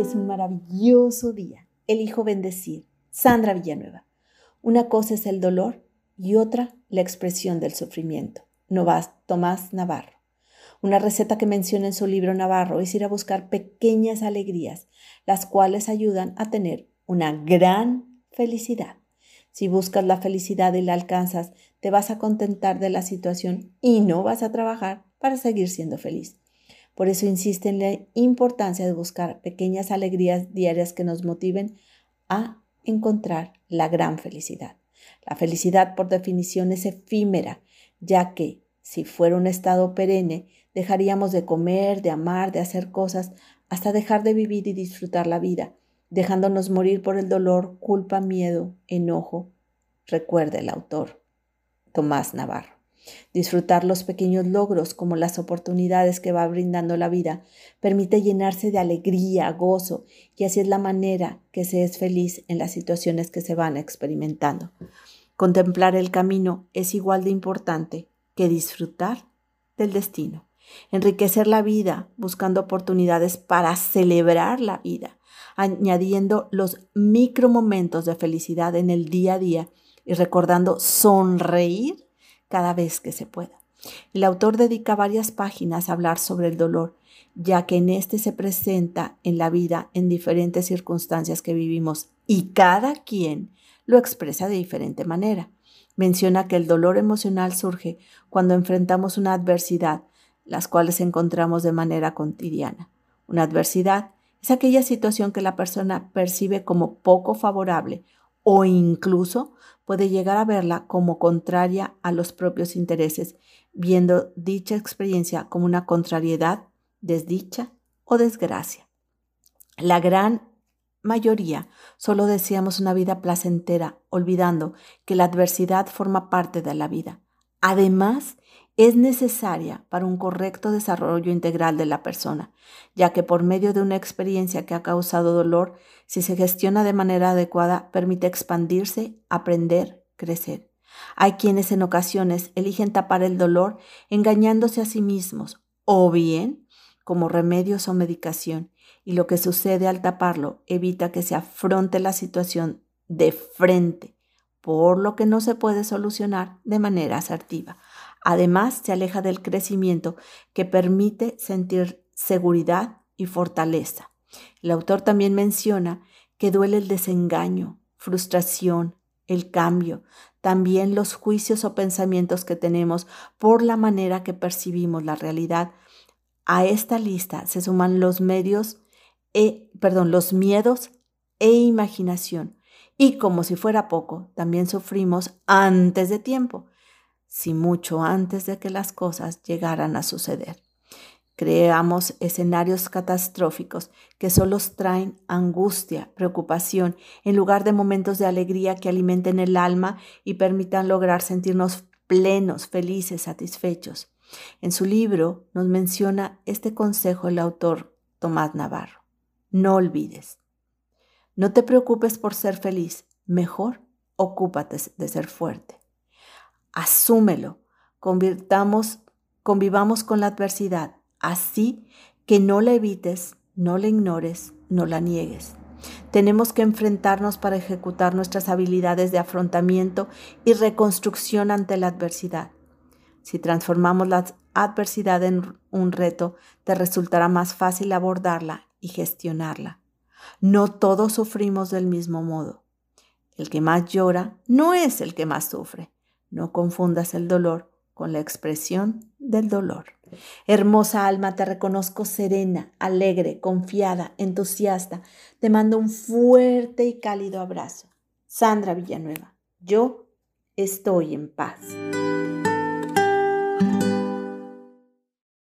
Es un maravilloso día. Elijo bendecir. Sandra Villanueva. Una cosa es el dolor y otra la expresión del sufrimiento. Novas Tomás Navarro. Una receta que menciona en su libro Navarro es ir a buscar pequeñas alegrías, las cuales ayudan a tener una gran felicidad. Si buscas la felicidad y la alcanzas, te vas a contentar de la situación y no vas a trabajar para seguir siendo feliz. Por eso insiste en la importancia de buscar pequeñas alegrías diarias que nos motiven a encontrar la gran felicidad. La felicidad por definición es efímera, ya que si fuera un estado perenne, dejaríamos de comer, de amar, de hacer cosas, hasta dejar de vivir y disfrutar la vida, dejándonos morir por el dolor, culpa, miedo, enojo. Recuerde el autor, Tomás Navarro. Disfrutar los pequeños logros como las oportunidades que va brindando la vida permite llenarse de alegría, gozo, y así es la manera que se es feliz en las situaciones que se van experimentando. Contemplar el camino es igual de importante que disfrutar del destino. Enriquecer la vida buscando oportunidades para celebrar la vida, añadiendo los micro momentos de felicidad en el día a día y recordando sonreír cada vez que se pueda. El autor dedica varias páginas a hablar sobre el dolor, ya que en este se presenta en la vida en diferentes circunstancias que vivimos y cada quien lo expresa de diferente manera. Menciona que el dolor emocional surge cuando enfrentamos una adversidad, las cuales encontramos de manera cotidiana. Una adversidad es aquella situación que la persona percibe como poco favorable o incluso puede llegar a verla como contraria a los propios intereses, viendo dicha experiencia como una contrariedad, desdicha o desgracia. La gran mayoría solo deseamos una vida placentera, olvidando que la adversidad forma parte de la vida. Además, es necesaria para un correcto desarrollo integral de la persona, ya que por medio de una experiencia que ha causado dolor, si se gestiona de manera adecuada, permite expandirse, aprender, crecer. Hay quienes en ocasiones eligen tapar el dolor engañándose a sí mismos, o bien como remedios o medicación, y lo que sucede al taparlo evita que se afronte la situación de frente, por lo que no se puede solucionar de manera asertiva. Además, se aleja del crecimiento que permite sentir seguridad y fortaleza. El autor también menciona que duele el desengaño, frustración, el cambio, también los juicios o pensamientos que tenemos por la manera que percibimos la realidad. A esta lista se suman los medios, e, perdón, los miedos e imaginación. Y como si fuera poco, también sufrimos antes de tiempo si mucho antes de que las cosas llegaran a suceder. Creamos escenarios catastróficos que solo traen angustia, preocupación, en lugar de momentos de alegría que alimenten el alma y permitan lograr sentirnos plenos, felices, satisfechos. En su libro nos menciona este consejo el autor Tomás Navarro. No olvides. No te preocupes por ser feliz, mejor ocúpate de ser fuerte asúmelo, convirtamos, convivamos con la adversidad, así que no la evites, no la ignores, no la niegues. Tenemos que enfrentarnos para ejecutar nuestras habilidades de afrontamiento y reconstrucción ante la adversidad. Si transformamos la adversidad en un reto, te resultará más fácil abordarla y gestionarla. No todos sufrimos del mismo modo. El que más llora no es el que más sufre. No confundas el dolor con la expresión del dolor. Hermosa alma, te reconozco serena, alegre, confiada, entusiasta. Te mando un fuerte y cálido abrazo. Sandra Villanueva, yo estoy en paz.